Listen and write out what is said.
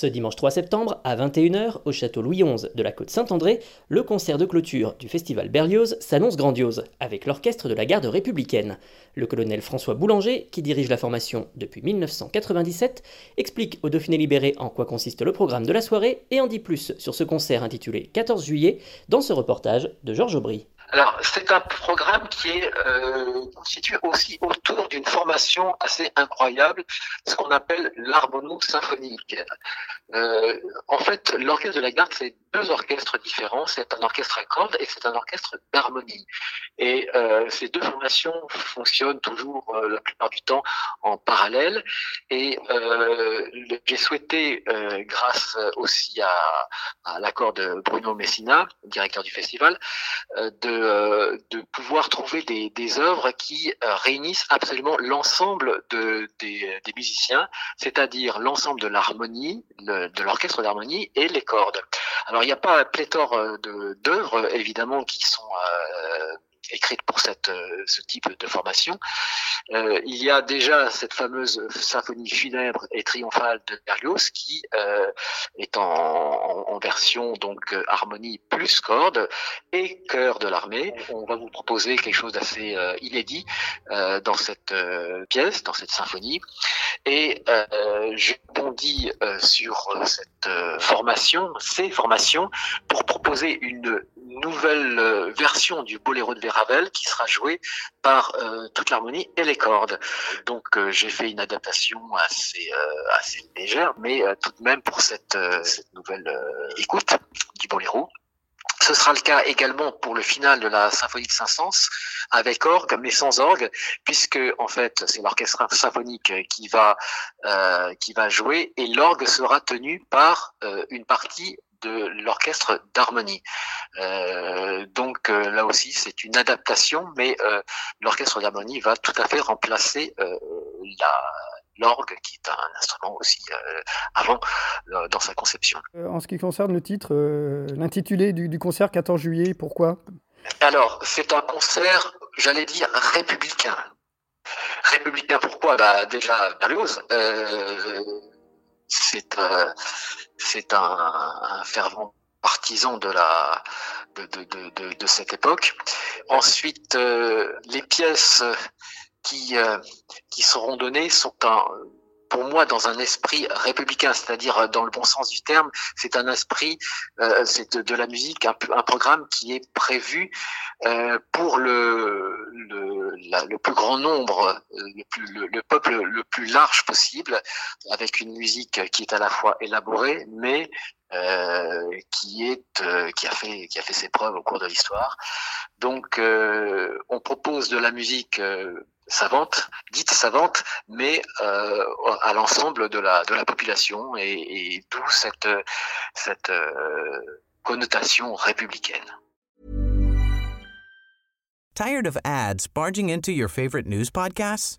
Ce dimanche 3 septembre, à 21h, au château Louis XI de la côte Saint-André, le concert de clôture du festival Berlioz s'annonce grandiose, avec l'orchestre de la garde républicaine. Le colonel François Boulanger, qui dirige la formation depuis 1997, explique au Dauphiné Libéré en quoi consiste le programme de la soirée et en dit plus sur ce concert intitulé 14 juillet dans ce reportage de Georges Aubry. Alors, c'est un programme qui est euh, constitué aussi autour d'une formation assez incroyable, ce qu'on appelle l'harmonie symphonique. Euh, en fait, l'orchestre de la garde, c'est deux orchestres différents. C'est un orchestre à cordes et c'est un orchestre d'harmonie. Et euh, ces deux formations fonctionnent toujours euh, la plupart du temps en parallèle. Et euh, j'ai souhaité, euh, grâce aussi à, à l'accord de Bruno Messina, directeur du festival, de, de pouvoir trouver des, des œuvres qui réunissent absolument l'ensemble de, des, des musiciens, c'est-à-dire l'ensemble de l'harmonie, de l'orchestre d'harmonie et les cordes. Alors il n'y a pas pléthore euh, d'œuvres évidemment qui sont euh, écrites pour euh, ce type de formation. Euh, il y a déjà cette fameuse symphonie funèbre et triomphale de Berlioz qui euh, est en, version donc harmonie plus corde et chœur de l'armée. On va vous proposer quelque chose d'assez inédit dans cette pièce, dans cette symphonie. Et je bondis sur cette formation, ces formations, pour proposer une nouvelle version du boléro de Ravel qui sera joué par euh, toute l'harmonie et les cordes. Donc euh, j'ai fait une adaptation assez euh, assez légère, mais tout de même pour cette, cette nouvelle écoute du boléro. Ce sera le cas également pour le final de la symphonie de Saint-Saëns avec orgue, mais sans orgue, puisque en fait c'est l'orchestre symphonique qui va euh, qui va jouer et l'orgue sera tenu par euh, une partie de l'orchestre d'harmonie. Euh, donc euh, là aussi, c'est une adaptation, mais euh, l'orchestre d'harmonie va tout à fait remplacer euh, la l'orgue, qui est un instrument aussi euh, avant dans sa conception. En ce qui concerne le titre, l'intitulé du, du, concert 14 juillet, pourquoi? Alors, c'est un concert, j'allais dire, républicain. Républicain, pourquoi? Bah, Déjà, Berlioz. c'est c'est un, un, fervent partisan de la de, de, de, de cette époque. Ensuite, euh, les pièces qui euh, qui seront données sont un pour moi dans un esprit républicain, c'est-à-dire dans le bon sens du terme, c'est un esprit, euh, c'est de, la musique, un, programme qui est prévu euh, pour le, le, plus grand nombre, le, le, le, peuple le plus large possible, avec une musique qui est à la fois élaborée, mais euh, qui est euh, qui a fait qui a fait ses preuves au cours de l'histoire. Donc euh, on propose de la musique savante, dite savante, mais euh, à l'ensemble de la de la population et, d'où cette cette euh, connotation républicaine. Tired of ads barging into your favorite news podcasts?